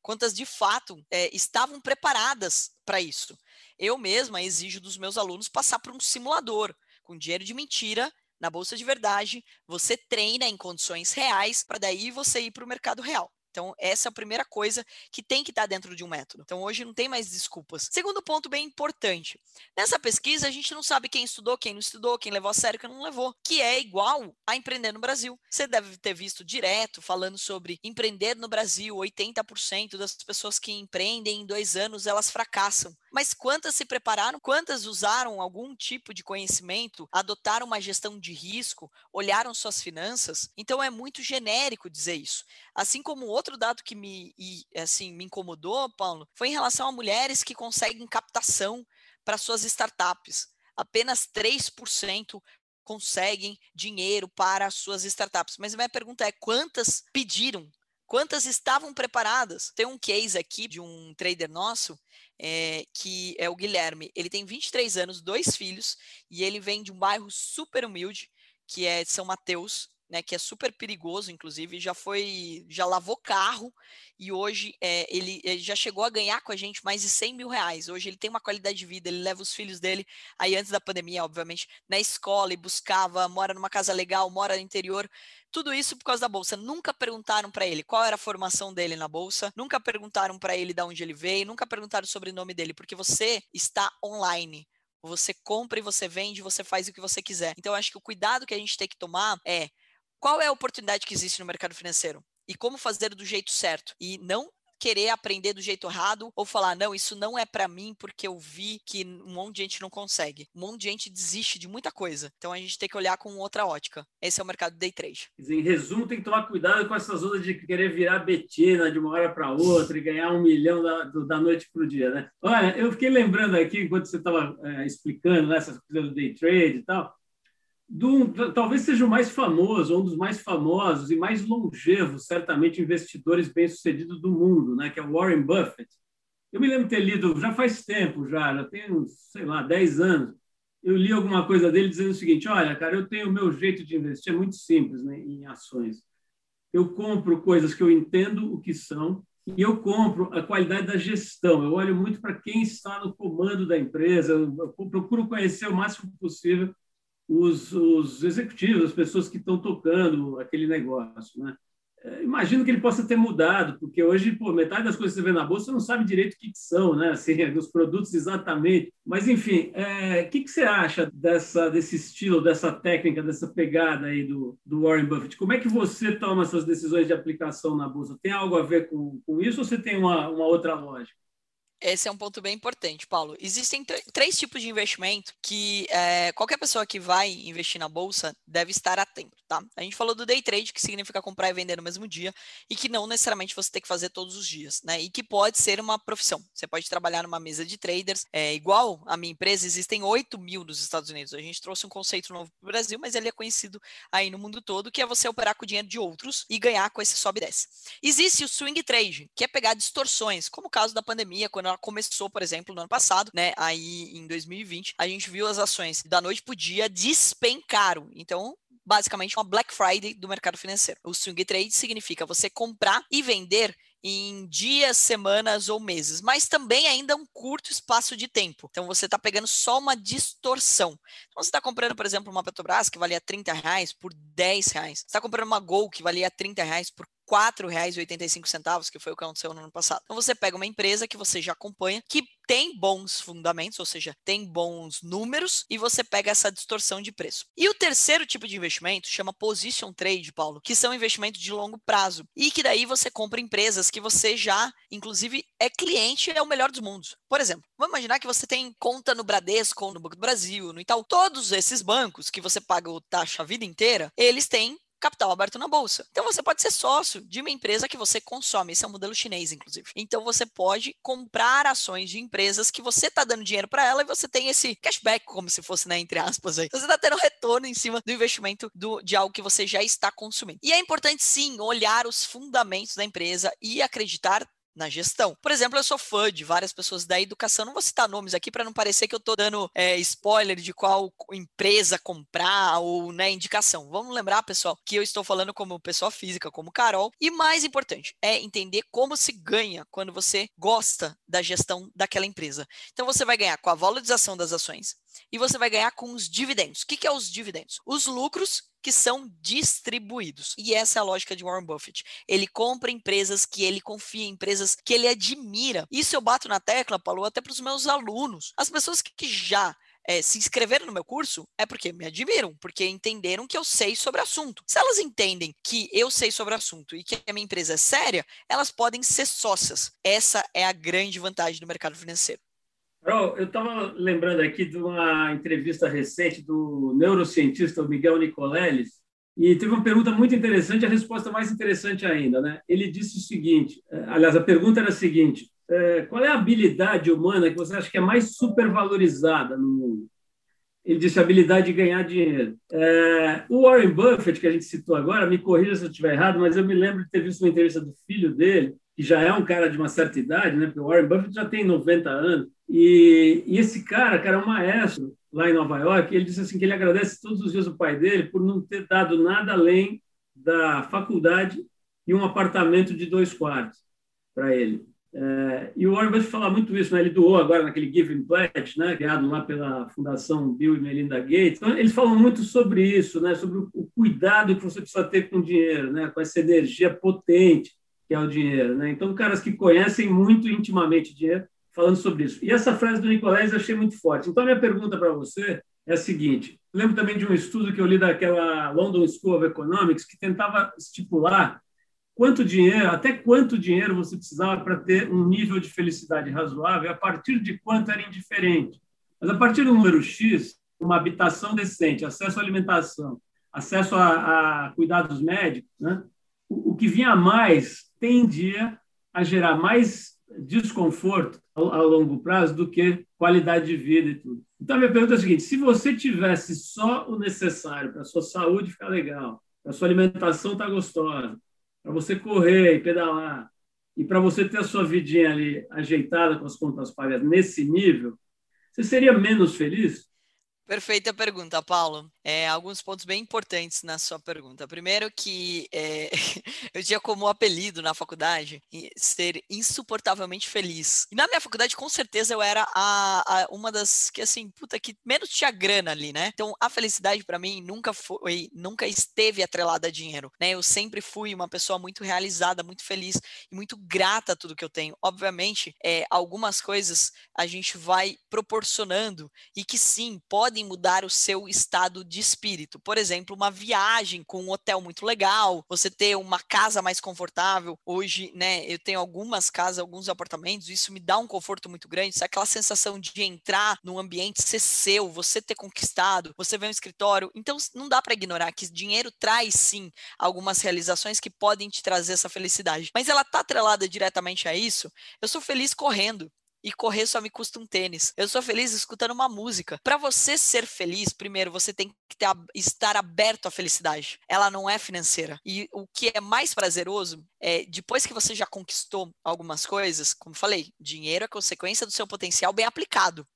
quantas de fato é, estavam preparadas para isso. Eu mesma exijo dos meus alunos passar por um simulador com dinheiro de mentira na bolsa de verdade. Você treina em condições reais para daí você ir para o mercado real. Então, essa é a primeira coisa que tem que estar dentro de um método. Então, hoje não tem mais desculpas. Segundo ponto bem importante. Nessa pesquisa, a gente não sabe quem estudou, quem não estudou, quem levou a sério, quem não levou, que é igual a empreender no Brasil. Você deve ter visto direto falando sobre empreender no Brasil. 80% das pessoas que empreendem em dois anos, elas fracassam. Mas quantas se prepararam? Quantas usaram algum tipo de conhecimento, adotaram uma gestão de risco, olharam suas finanças? Então é muito genérico dizer isso. Assim como outro dado que me, assim, me incomodou, Paulo, foi em relação a mulheres que conseguem captação para suas startups. apenas 3% conseguem dinheiro para as suas startups. Mas minha pergunta é: quantas pediram? Quantas estavam preparadas? Tem um case aqui de um trader nosso, é, que é o Guilherme. Ele tem 23 anos, dois filhos, e ele vem de um bairro super humilde, que é São Mateus, né, que é super perigoso, inclusive, já foi, já lavou carro e hoje é, ele, ele, já chegou a ganhar com a gente mais de 100 mil reais. Hoje ele tem uma qualidade de vida, ele leva os filhos dele, aí antes da pandemia, obviamente, na escola e buscava, mora numa casa legal, mora no interior, tudo isso por causa da bolsa. Nunca perguntaram para ele qual era a formação dele na bolsa, nunca perguntaram para ele de onde ele veio, nunca perguntaram sobre o nome dele, porque você está online. Você compra e você vende, você faz o que você quiser. Então, acho que o cuidado que a gente tem que tomar é qual é a oportunidade que existe no mercado financeiro e como fazer do jeito certo e não querer aprender do jeito errado ou falar, não, isso não é para mim porque eu vi que um monte de gente não consegue. Um monte de gente desiste de muita coisa. Então a gente tem que olhar com outra ótica. Esse é o mercado day trade. Em resumo, tem que tomar cuidado com essas ondas de querer virar betina de uma hora para outra e ganhar um milhão da, da noite para o dia, né? Olha, eu fiquei lembrando aqui, enquanto você estava é, explicando né, essas coisas do day trade e tal, do, talvez seja o mais famoso, um dos mais famosos e mais longevos, certamente, investidores bem-sucedidos do mundo, né, que é o Warren Buffett. Eu me lembro ter lido, já faz tempo, já, já tem, sei lá, 10 anos, eu li alguma coisa dele dizendo o seguinte, olha, cara, eu tenho o meu jeito de investir, é muito simples né, em ações. Eu compro coisas que eu entendo o que são e eu compro a qualidade da gestão. Eu olho muito para quem está no comando da empresa, eu procuro conhecer o máximo possível os, os executivos, as pessoas que estão tocando aquele negócio. Né? É, imagino que ele possa ter mudado, porque hoje pô, metade das coisas que você vê na bolsa você não sabe direito o que, que são, né? assim, dos produtos exatamente. Mas, enfim, é, o que, que você acha dessa, desse estilo, dessa técnica, dessa pegada aí do, do Warren Buffett? Como é que você toma suas decisões de aplicação na bolsa? Tem algo a ver com, com isso ou você tem uma, uma outra lógica? Esse é um ponto bem importante, Paulo. Existem três tipos de investimento que é, qualquer pessoa que vai investir na bolsa deve estar atento, tá? A gente falou do day trade, que significa comprar e vender no mesmo dia, e que não necessariamente você tem que fazer todos os dias, né? E que pode ser uma profissão. Você pode trabalhar numa mesa de traders. É, igual a minha empresa, existem 8 mil nos Estados Unidos. A gente trouxe um conceito novo para o Brasil, mas ele é conhecido aí no mundo todo, que é você operar com o dinheiro de outros e ganhar com esse sobe e desce. Existe o swing trade, que é pegar distorções, como o caso da pandemia, quando ela começou, por exemplo, no ano passado, né? Aí em 2020, a gente viu as ações da noite pro dia despencaram. Então, basicamente uma Black Friday do mercado financeiro. O swing trade significa você comprar e vender em dias, semanas ou meses, mas também ainda um curto espaço de tempo. Então você está pegando só uma distorção. Então você está comprando, por exemplo, uma Petrobras que valia 30 reais por 10 reais. Você está comprando uma Gol que valia 30 reais por R$ 4,85, que foi o que aconteceu no ano passado. Então você pega uma empresa que você já acompanha, que tem bons fundamentos, ou seja, tem bons números, e você pega essa distorção de preço. E o terceiro tipo de investimento chama position trade, Paulo, que são investimentos de longo prazo. E que daí você compra empresas que você já, inclusive, é cliente, é o melhor dos mundos. Por exemplo, vamos imaginar que você tem conta no Bradesco, no Banco do Brasil, no Itaú. Todos esses bancos que você paga o taxa a vida inteira, eles têm capital aberto na bolsa. Então você pode ser sócio de uma empresa que você consome. Esse é um modelo chinês, inclusive. Então você pode comprar ações de empresas que você está dando dinheiro para ela e você tem esse cashback, como se fosse, né, entre aspas, aí. Você está tendo retorno em cima do investimento do, de algo que você já está consumindo. E é importante, sim, olhar os fundamentos da empresa e acreditar na gestão. Por exemplo, eu sou fã de várias pessoas da educação, não vou citar nomes aqui para não parecer que eu estou dando é, spoiler de qual empresa comprar ou né, indicação. Vamos lembrar, pessoal, que eu estou falando como pessoa física, como Carol, e mais importante é entender como se ganha quando você gosta da gestão daquela empresa. Então você vai ganhar com a valorização das ações e você vai ganhar com os dividendos. O que, que é os dividendos? Os lucros que são distribuídos. E essa é a lógica de Warren Buffett. Ele compra empresas que ele confia, empresas que ele admira. Isso eu bato na tecla, Paulo, até para os meus alunos. As pessoas que já é, se inscreveram no meu curso é porque me admiram, porque entenderam que eu sei sobre o assunto. Se elas entendem que eu sei sobre o assunto e que a minha empresa é séria, elas podem ser sócias. Essa é a grande vantagem do mercado financeiro. Carol, eu estava lembrando aqui de uma entrevista recente do neurocientista Miguel Nicoleles, e teve uma pergunta muito interessante, a resposta mais interessante ainda. Né? Ele disse o seguinte: eh, aliás, a pergunta era a seguinte: eh, qual é a habilidade humana que você acha que é mais supervalorizada no mundo? ele disse habilidade de ganhar dinheiro. É, o Warren Buffett, que a gente citou agora, me corrija se eu estiver errado, mas eu me lembro de ter visto uma entrevista do filho dele, que já é um cara de uma certa idade, né? Porque o Warren Buffett já tem 90 anos. E, e esse cara, cara, é um maestro lá em Nova York. Ele disse assim que ele agradece todos os dias o pai dele por não ter dado nada além da faculdade e um apartamento de dois quartos para ele. É, e o Warren Buffett fala muito isso, né? ele doou agora naquele Giving Pledge, né? criado lá pela Fundação Bill e Melinda Gates. Então, eles falam muito sobre isso, né? sobre o cuidado que você precisa ter com o dinheiro, né? com essa energia potente que é o dinheiro. Né? Então, caras que conhecem muito intimamente dinheiro falando sobre isso. E essa frase do Nicolás eu achei muito forte. Então, minha pergunta para você é a seguinte: lembro também de um estudo que eu li daquela London School of Economics que tentava estipular quanto dinheiro, até quanto dinheiro você precisava para ter um nível de felicidade razoável, a partir de quanto era indiferente. Mas a partir do número X, uma habitação decente, acesso à alimentação, acesso a, a cuidados médicos, né? o, o que vinha a mais tendia a gerar mais desconforto ao, longo prazo do que qualidade de vida e tudo. Então, a minha pergunta é a seguinte: se você tivesse só o necessário para a sua saúde ficar legal, para a sua alimentação estar tá gostosa, para você correr e pedalar, e para você ter a sua vidinha ali ajeitada com as contas pagas nesse nível, você seria menos feliz? Perfeita pergunta, Paulo. É, alguns pontos bem importantes na sua pergunta. Primeiro que é, eu tinha como apelido na faculdade ser insuportavelmente feliz. E na minha faculdade, com certeza, eu era a, a, uma das que, assim, puta, que menos tinha grana ali, né? Então, a felicidade para mim nunca foi, nunca esteve atrelada a dinheiro, né? Eu sempre fui uma pessoa muito realizada, muito feliz e muito grata a tudo que eu tenho. Obviamente, é, algumas coisas a gente vai proporcionando e que sim, podem mudar o seu estado de espírito. Por exemplo, uma viagem com um hotel muito legal, você ter uma casa mais confortável. Hoje, né, eu tenho algumas casas, alguns apartamentos, isso me dá um conforto muito grande. Sabe aquela sensação de entrar num ambiente ser seu, você ter conquistado, você ver um escritório. Então, não dá para ignorar que dinheiro traz sim algumas realizações que podem te trazer essa felicidade. Mas ela tá atrelada diretamente a isso. Eu sou feliz correndo e correr só me custa um tênis. Eu sou feliz escutando uma música. Para você ser feliz, primeiro você tem que ter, estar aberto à felicidade. Ela não é financeira. E o que é mais prazeroso é depois que você já conquistou algumas coisas, como falei, dinheiro é consequência do seu potencial bem aplicado.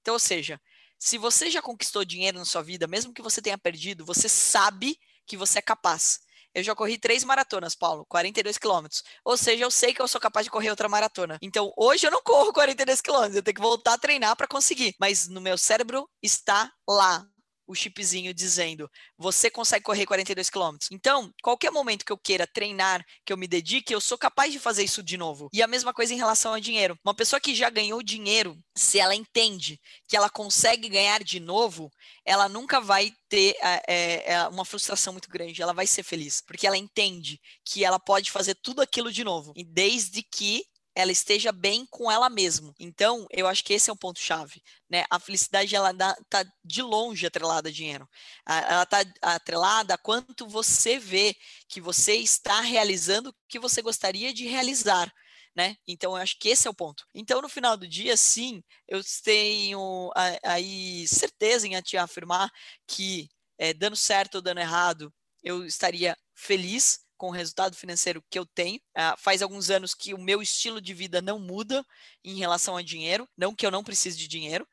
Então, ou seja, se você já conquistou dinheiro na sua vida, mesmo que você tenha perdido, você sabe que você é capaz. Eu já corri três maratonas, Paulo, 42 quilômetros. Ou seja, eu sei que eu sou capaz de correr outra maratona. Então, hoje eu não corro 42 quilômetros, eu tenho que voltar a treinar para conseguir. Mas no meu cérebro está lá o chipzinho dizendo: você consegue correr 42 quilômetros. Então, qualquer momento que eu queira treinar, que eu me dedique, eu sou capaz de fazer isso de novo. E a mesma coisa em relação ao dinheiro. Uma pessoa que já ganhou dinheiro, se ela entende que ela consegue ganhar de novo, ela nunca vai ter é, é, uma frustração muito grande. Ela vai ser feliz, porque ela entende que ela pode fazer tudo aquilo de novo. Desde que ela esteja bem com ela mesma. Então, eu acho que esse é um ponto chave, né? A felicidade ela está de longe atrelada a dinheiro. Ela está atrelada a quanto você vê que você está realizando o que você gostaria de realizar. Né? Então, eu acho que esse é o ponto. Então, no final do dia, sim, eu tenho aí certeza em te afirmar que, é, dando certo ou dando errado, eu estaria feliz com o resultado financeiro que eu tenho. Uh, faz alguns anos que o meu estilo de vida não muda em relação a dinheiro, não que eu não precise de dinheiro,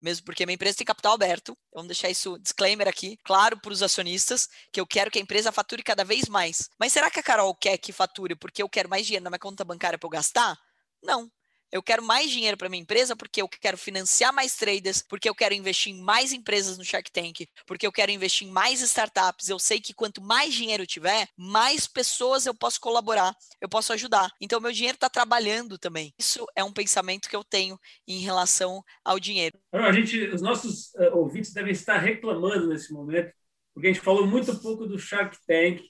mesmo porque minha empresa tem capital aberto. Vamos deixar isso disclaimer aqui, claro para os acionistas, que eu quero que a empresa fature cada vez mais. Mas será que a Carol quer que fature porque eu quero mais dinheiro na minha conta bancária para eu gastar? Não. Eu quero mais dinheiro para minha empresa porque eu quero financiar mais traders, porque eu quero investir em mais empresas no Shark Tank, porque eu quero investir em mais startups. Eu sei que quanto mais dinheiro eu tiver, mais pessoas eu posso colaborar, eu posso ajudar. Então, meu dinheiro está trabalhando também. Isso é um pensamento que eu tenho em relação ao dinheiro. A gente, os nossos uh, ouvintes devem estar reclamando nesse momento, porque a gente falou muito pouco do Shark Tank.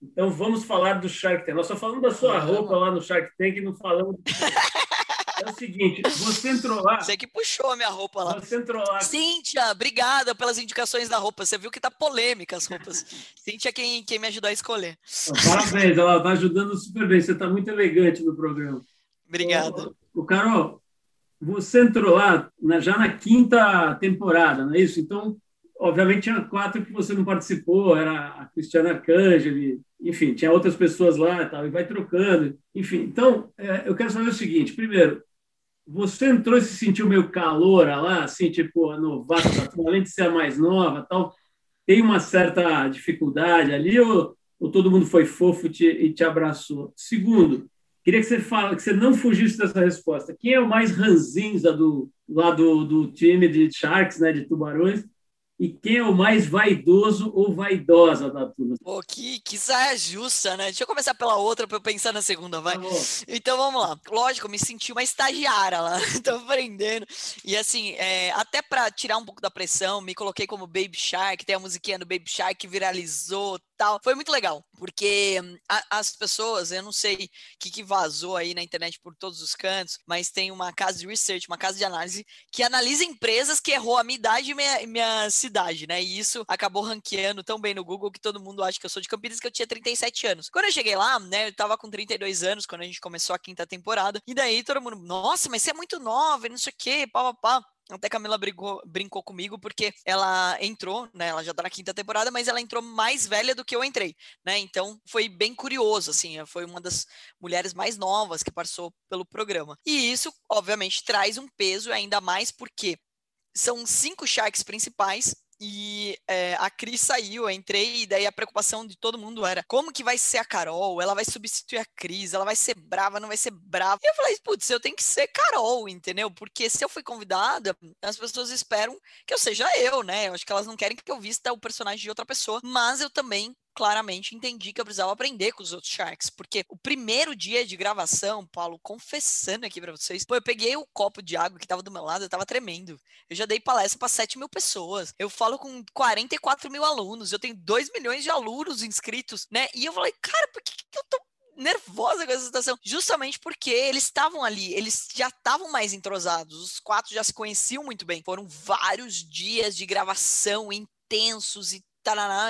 Então, vamos falar do Shark Tank. Nós só falamos da sua roupa lá no Shark Tank e não falamos. É o seguinte, você entrou lá. Você que puxou a minha roupa lá. Você entrou lá. Cíntia, obrigada pelas indicações da roupa. Você viu que tá polêmica as roupas. Cíntia, quem, quem me ajudou a escolher. Parabéns, ela tá ajudando super bem. Você tá muito elegante no programa. Obrigado. O, o Carol, você entrou lá na, já na quinta temporada, não é isso? Então, obviamente, tinha quatro que você não participou, era a Cristiana Cangeli, enfim, tinha outras pessoas lá e tal, e vai trocando. Enfim, então, é, eu quero saber o seguinte: primeiro, você entrou e se sentiu meio calor lá, assim, tipo, novata, além de ser a mais nova tal, tem uma certa dificuldade ali, ou, ou todo mundo foi fofo te, e te abraçou? Segundo, queria que você fala, que você não fugisse dessa resposta. Quem é o mais ranzinza do, lá do, do time de Sharks, né, de Tubarões? E quem é o mais vaidoso ou vaidosa da turma? Pô, que, que saia justa, né? Deixa eu começar pela outra para eu pensar na segunda, vai. Tá então vamos lá. Lógico, eu me senti uma estagiária lá, tô aprendendo. E assim, é, até para tirar um pouco da pressão, me coloquei como Baby Shark, tem a musiquinha do Baby Shark que viralizou, tal. Foi muito legal, porque hum, a, as pessoas, eu não sei o que, que, vazou aí na internet por todos os cantos, mas tem uma casa de research, uma casa de análise, que analisa empresas que errou a minha idade e minha, minha cidade, né? E isso acabou ranqueando tão bem no Google que todo mundo acha que eu sou de Campinas, que eu tinha 37 anos. Quando eu cheguei lá, né, eu tava com 32 anos quando a gente começou a quinta temporada, e daí todo mundo, nossa, mas você é muito nova e não sei o quê, pá, pá, pá. Até Camila brincou, brincou comigo porque ela entrou, né? Ela já tá na quinta temporada, mas ela entrou mais velha do que eu entrei, né? Então foi bem curioso, assim. Foi uma das mulheres mais novas que passou pelo programa. E isso, obviamente, traz um peso ainda mais porque são cinco sharks principais e é, a Cris saiu, eu entrei, e daí a preocupação de todo mundo era como que vai ser a Carol? Ela vai substituir a Cris, ela vai ser brava, não vai ser brava. E eu falei, putz, eu tenho que ser Carol, entendeu? Porque se eu fui convidada, as pessoas esperam que eu seja eu, né? Eu acho que elas não querem que eu vista o personagem de outra pessoa, mas eu também claramente entendi que eu precisava aprender com os outros Sharks, porque o primeiro dia de gravação, Paulo, confessando aqui para vocês, pô, eu peguei o copo de água que tava do meu lado, eu tava tremendo. Eu já dei palestra para 7 mil pessoas, eu falo com 44 mil alunos, eu tenho 2 milhões de alunos inscritos, né? E eu falei, cara, por que, que eu tô nervosa com essa situação, justamente porque eles estavam ali, eles já estavam mais entrosados, os quatro já se conheciam muito bem. Foram vários dias de gravação intensos e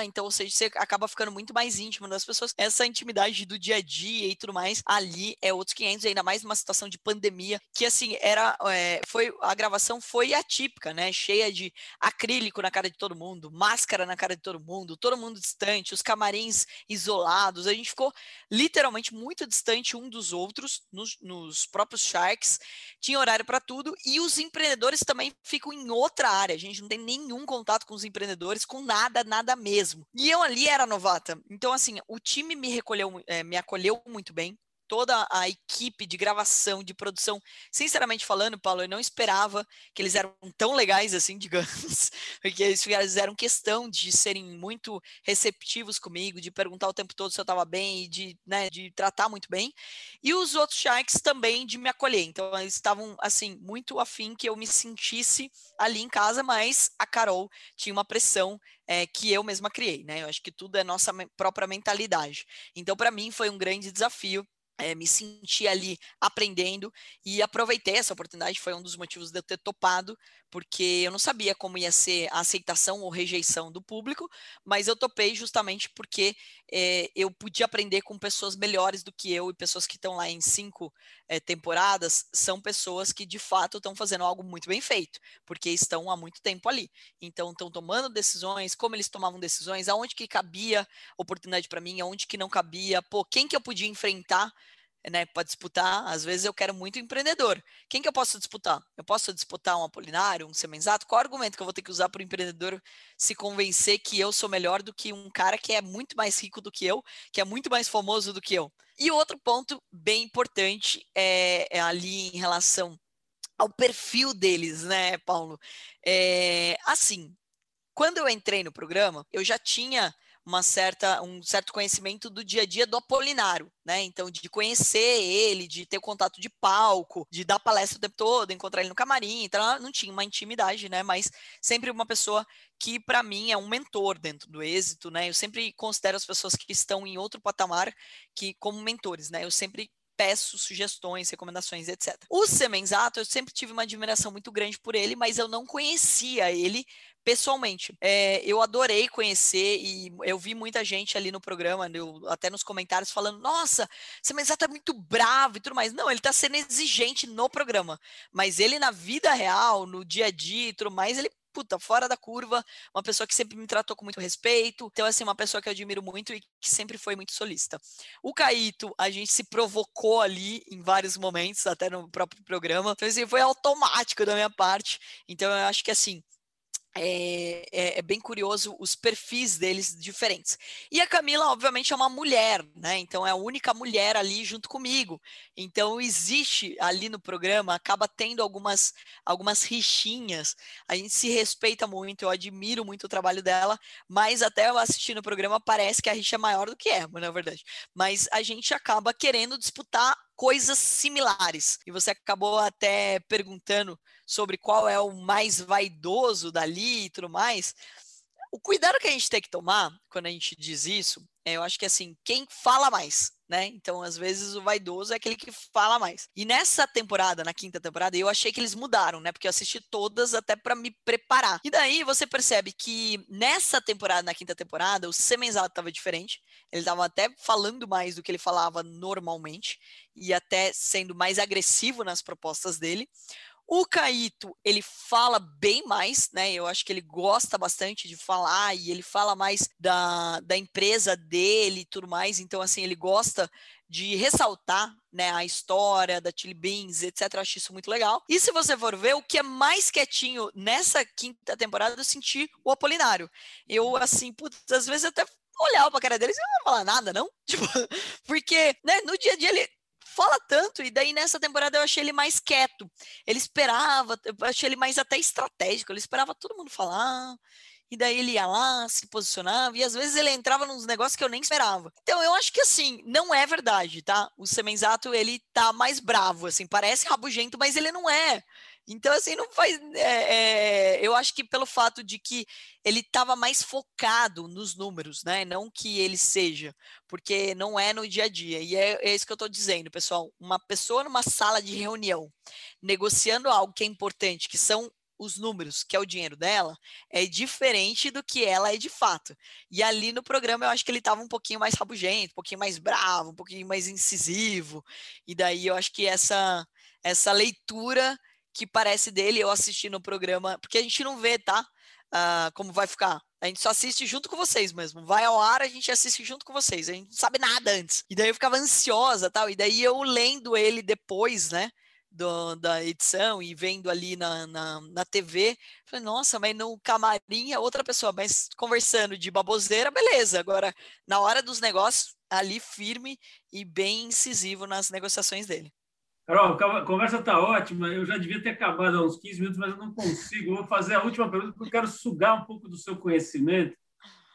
então, ou seja, você acaba ficando muito mais íntimo das pessoas. Essa intimidade do dia a dia e tudo mais, ali é outros 500, ainda mais numa situação de pandemia, que assim, era, é, foi, a gravação foi atípica, né, cheia de acrílico na cara de todo mundo, máscara na cara de todo mundo, todo mundo distante, os camarins isolados, a gente ficou literalmente muito distante um dos outros, nos, nos próprios Sharks, tinha horário para tudo, e os empreendedores também ficam em outra área, a gente não tem nenhum contato com os empreendedores, com nada, nada nada mesmo. E eu ali era novata. Então, assim, o time me recolheu, é, me acolheu muito bem toda a equipe de gravação, de produção. Sinceramente falando, Paulo, eu não esperava que eles eram tão legais assim, digamos, porque eles fizeram questão de serem muito receptivos comigo, de perguntar o tempo todo se eu estava bem e de, né, de tratar muito bem. E os outros Sharks também de me acolher. Então, eles estavam, assim, muito afim que eu me sentisse ali em casa, mas a Carol tinha uma pressão é, que eu mesma criei, né? Eu acho que tudo é nossa própria mentalidade. Então, para mim, foi um grande desafio é, me senti ali aprendendo e aproveitei essa oportunidade, foi um dos motivos de eu ter topado, porque eu não sabia como ia ser a aceitação ou rejeição do público, mas eu topei justamente porque é, eu podia aprender com pessoas melhores do que eu e pessoas que estão lá em cinco é, temporadas são pessoas que de fato estão fazendo algo muito bem feito, porque estão há muito tempo ali. Então estão tomando decisões, como eles tomavam decisões, aonde que cabia oportunidade para mim, aonde que não cabia, pô, quem que eu podia enfrentar né, para disputar, às vezes eu quero muito empreendedor. Quem que eu posso disputar? Eu posso disputar um Apolinário, um Semenzato? Qual argumento que eu vou ter que usar para o empreendedor se convencer que eu sou melhor do que um cara que é muito mais rico do que eu, que é muito mais famoso do que eu? E outro ponto bem importante é, é ali em relação ao perfil deles, né, Paulo? É, assim, quando eu entrei no programa, eu já tinha uma certa, um certo conhecimento do dia a dia do Apolinário, né? Então, de conhecer ele, de ter contato de palco, de dar palestra o tempo todo, encontrar ele no camarim, então não tinha uma intimidade, né? Mas sempre uma pessoa que para mim é um mentor dentro do êxito, né? Eu sempre considero as pessoas que estão em outro patamar que como mentores, né? Eu sempre peço sugestões, recomendações, etc. O Semenzato, eu sempre tive uma admiração muito grande por ele, mas eu não conhecia ele pessoalmente. É, eu adorei conhecer e eu vi muita gente ali no programa, eu, até nos comentários, falando: nossa, Semenzato é muito bravo e tudo mais. Não, ele está sendo exigente no programa, mas ele na vida real, no dia a dia e tudo mais, ele puta, fora da curva, uma pessoa que sempre me tratou com muito respeito. Então, assim, uma pessoa que eu admiro muito e que sempre foi muito solista. O Caíto, a gente se provocou ali em vários momentos, até no próprio programa. Então, assim, foi automático da minha parte. Então, eu acho que, assim, é, é, é, bem curioso os perfis deles diferentes. E a Camila, obviamente, é uma mulher, né? Então é a única mulher ali junto comigo. Então existe ali no programa, acaba tendo algumas, algumas rixinhas. A gente se respeita muito, eu admiro muito o trabalho dela, mas até eu assistindo o programa parece que a rixa é maior do que é, na verdade. Mas a gente acaba querendo disputar coisas similares. E você acabou até perguntando sobre qual é o mais vaidoso dali e tudo mais. O cuidado que a gente tem que tomar quando a gente diz isso, é, eu acho que assim, quem fala mais, né? Então, às vezes, o vaidoso é aquele que fala mais. E nessa temporada, na quinta temporada, eu achei que eles mudaram, né? Porque eu assisti todas até para me preparar. E daí você percebe que nessa temporada, na quinta temporada, o Semenzato estava diferente. Ele estava até falando mais do que ele falava normalmente e até sendo mais agressivo nas propostas dele. O Caíto, ele fala bem mais, né? Eu acho que ele gosta bastante de falar e ele fala mais da, da empresa dele e tudo mais. Então, assim, ele gosta de ressaltar né, a história da Chili Beans, etc. Eu acho isso muito legal. E se você for ver, o que é mais quietinho nessa quinta temporada, eu senti o Apolinário. Eu, assim, putz, às vezes até olhava pra cara deles e não falar nada, não? Tipo, porque, né, no dia a dia ele fala tanto, e daí nessa temporada eu achei ele mais quieto. Ele esperava, eu achei ele mais até estratégico, ele esperava todo mundo falar, e daí ele ia lá, se posicionava, e às vezes ele entrava nos negócios que eu nem esperava. Então eu acho que assim, não é verdade, tá? O Semenzato, ele tá mais bravo, assim, parece rabugento, mas ele não é. Então, assim, não faz. É, é, eu acho que pelo fato de que ele estava mais focado nos números, né? Não que ele seja, porque não é no dia a dia. E é, é isso que eu estou dizendo, pessoal. Uma pessoa numa sala de reunião negociando algo que é importante, que são os números, que é o dinheiro dela, é diferente do que ela é de fato. E ali no programa eu acho que ele estava um pouquinho mais rabugento, um pouquinho mais bravo, um pouquinho mais incisivo. E daí eu acho que essa essa leitura que parece dele, eu assisti no programa, porque a gente não vê, tá? Uh, como vai ficar. A gente só assiste junto com vocês mesmo. Vai ao ar, a gente assiste junto com vocês. A gente não sabe nada antes. E daí eu ficava ansiosa tal. E daí eu lendo ele depois, né? Do, da edição e vendo ali na, na, na TV, falei, nossa, mas no camarim é outra pessoa, mas conversando de baboseira, beleza. Agora, na hora dos negócios, ali firme e bem incisivo nas negociações dele. Carol, a conversa está ótima. Eu já devia ter acabado há uns 15 minutos, mas eu não consigo. Eu vou fazer a última pergunta, porque eu quero sugar um pouco do seu conhecimento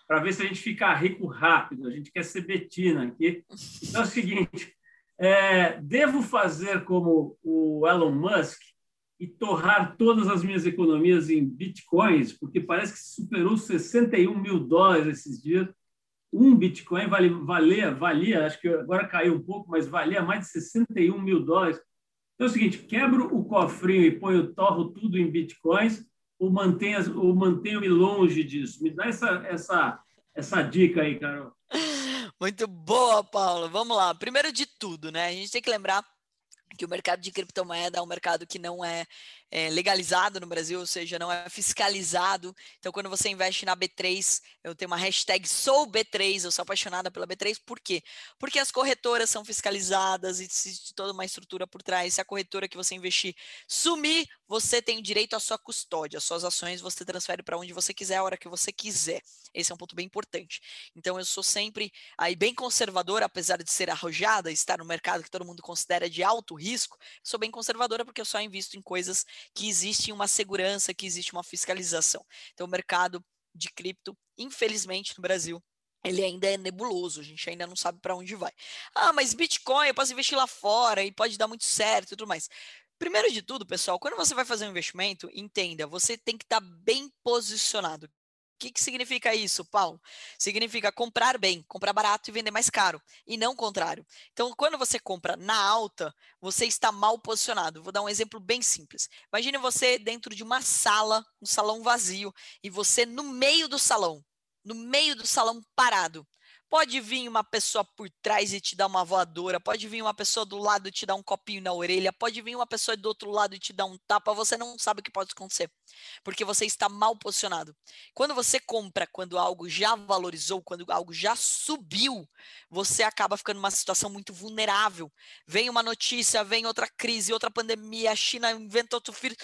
para ver se a gente fica rico rápido. A gente quer ser Betina aqui. Então é o seguinte: é, devo fazer como o Elon Musk e torrar todas as minhas economias em bitcoins, porque parece que superou 61 mil dólares esses dias um Bitcoin vale, valia, valia, acho que agora caiu um pouco, mas valia mais de 61 mil dólares. Então é o seguinte, quebro o cofrinho e ponho, torro tudo em Bitcoins ou mantenho, ou mantenho-me longe disso? Me dá essa, essa, essa dica aí, Carol. Muito boa, Paulo. Vamos lá. Primeiro de tudo, né? A gente tem que lembrar que o mercado de criptomoeda é um mercado que não é, é, legalizado no Brasil, ou seja, não é fiscalizado. Então, quando você investe na B3, eu tenho uma hashtag sou B3, eu sou apaixonada pela B3, por quê? Porque as corretoras são fiscalizadas existe toda uma estrutura por trás. Se a corretora que você investir sumir, você tem direito à sua custódia, as suas ações você transfere para onde você quiser, a hora que você quiser. Esse é um ponto bem importante. Então, eu sou sempre aí bem conservadora, apesar de ser arrojada, estar no mercado que todo mundo considera de alto risco, sou bem conservadora porque eu só invisto em coisas que existe uma segurança, que existe uma fiscalização. Então, o mercado de cripto, infelizmente, no Brasil, ele ainda é nebuloso, a gente ainda não sabe para onde vai. Ah, mas Bitcoin, eu posso investir lá fora e pode dar muito certo e tudo mais. Primeiro de tudo, pessoal, quando você vai fazer um investimento, entenda, você tem que estar tá bem posicionado. Que, que significa isso, Paulo? Significa comprar bem, comprar barato e vender mais caro, e não o contrário. Então, quando você compra na alta, você está mal posicionado. Vou dar um exemplo bem simples. Imagine você dentro de uma sala, um salão vazio, e você no meio do salão, no meio do salão parado. Pode vir uma pessoa por trás e te dar uma voadora, pode vir uma pessoa do lado e te dar um copinho na orelha, pode vir uma pessoa do outro lado e te dar um tapa, você não sabe o que pode acontecer, porque você está mal posicionado. Quando você compra, quando algo já valorizou, quando algo já subiu, você acaba ficando numa situação muito vulnerável. Vem uma notícia, vem outra crise, outra pandemia, a China inventa outro vírus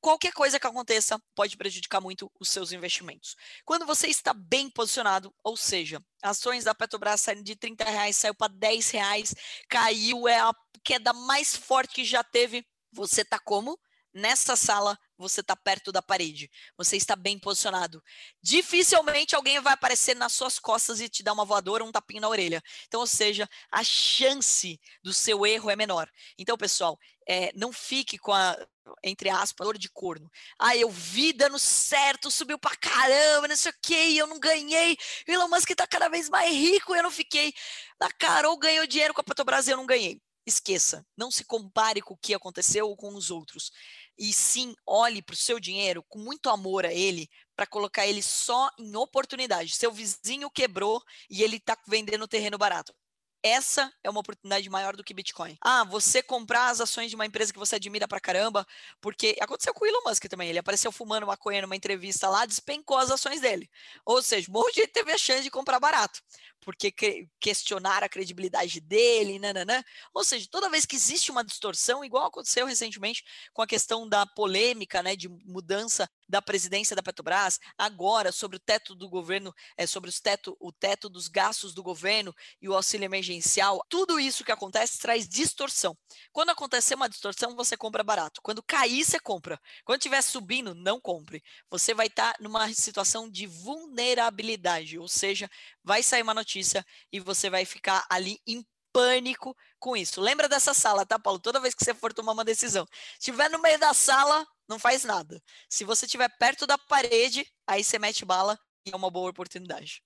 qualquer coisa que aconteça pode prejudicar muito os seus investimentos. Quando você está bem posicionado, ou seja, ações da Petrobras saíram de 30 reais, saiu para 10 reais, caiu, é a queda mais forte que já teve. Você está como? Nessa sala, você está perto da parede. Você está bem posicionado. Dificilmente alguém vai aparecer nas suas costas e te dar uma voadora um tapinho na orelha. Então, ou seja, a chance do seu erro é menor. Então, pessoal, é, não fique com a, entre aspas, dor de corno. Ah, eu vi dando certo, subiu pra caramba, não sei o que, eu não ganhei. O Elon Musk tá cada vez mais rico eu não fiquei. A Carol ganhou dinheiro com a Petrobras eu não ganhei. Esqueça, não se compare com o que aconteceu ou com os outros. E sim, olhe para o seu dinheiro com muito amor a ele, para colocar ele só em oportunidade. Seu vizinho quebrou e ele está vendendo terreno barato essa é uma oportunidade maior do que Bitcoin. Ah, você comprar as ações de uma empresa que você admira pra caramba, porque aconteceu com o Elon Musk também. Ele apareceu fumando maconha numa entrevista lá, despencou as ações dele. Ou seja, um monte de gente teve a chance de comprar barato porque questionar a credibilidade dele, nananã. Ou seja, toda vez que existe uma distorção, igual aconteceu recentemente com a questão da polêmica, né, de mudança da presidência da Petrobras, agora sobre o teto do governo, é, sobre os teto, o teto dos gastos do governo e o auxílio emergencial, tudo isso que acontece traz distorção. Quando acontecer uma distorção, você compra barato. Quando cair, você compra. Quando estiver subindo, não compre. Você vai estar tá numa situação de vulnerabilidade, ou seja, vai sair uma notícia e você vai ficar ali em pânico com isso. Lembra dessa sala, tá, Paulo? Toda vez que você for tomar uma decisão, estiver no meio da sala, não faz nada. Se você estiver perto da parede, aí você mete bala e é uma boa oportunidade.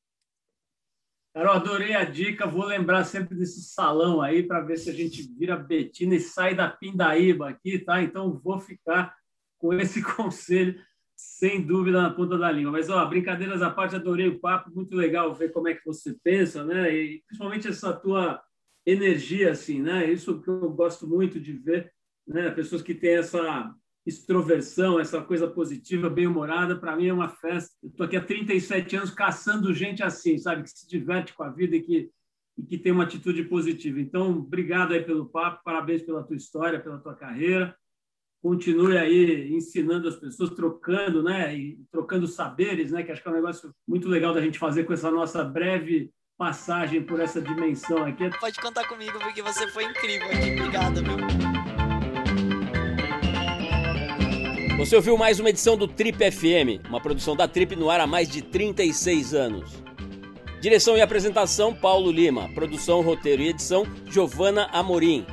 Carol, adorei a dica. Vou lembrar sempre desse salão aí para ver se a gente vira Betina e sai da pindaíba aqui, tá? Então vou ficar com esse conselho sem dúvida na ponta da língua. Mas, ó, brincadeiras à parte, adorei o papo, muito legal ver como é que você pensa, né? E principalmente essa tua energia, assim, né? Isso que eu gosto muito de ver, né? Pessoas que têm essa extroversão, essa coisa positiva, bem-humorada, para mim é uma festa. Eu estou aqui há 37 anos caçando gente assim, sabe? Que se diverte com a vida e que, e que tem uma atitude positiva. Então, obrigado aí pelo papo, parabéns pela tua história, pela tua carreira continue aí ensinando as pessoas, trocando, né? E trocando saberes, né? Que acho que é um negócio muito legal da gente fazer com essa nossa breve passagem por essa dimensão aqui. Pode contar comigo, porque você foi incrível aqui. Obrigado, viu? Você ouviu mais uma edição do Trip FM, uma produção da Trip no ar há mais de 36 anos. Direção e apresentação Paulo Lima, produção, roteiro e edição Giovana Amorim.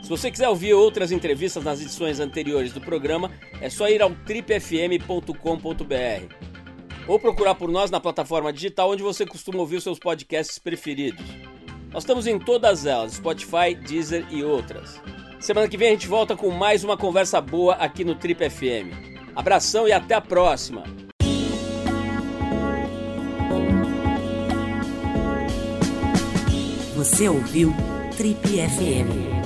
Se você quiser ouvir outras entrevistas nas edições anteriores do programa, é só ir ao tripfm.com.br ou procurar por nós na plataforma digital onde você costuma ouvir os seus podcasts preferidos. Nós estamos em todas elas, Spotify, Deezer e outras. Semana que vem a gente volta com mais uma conversa boa aqui no Trip FM. Abração e até a próxima! Você ouviu Trip FM.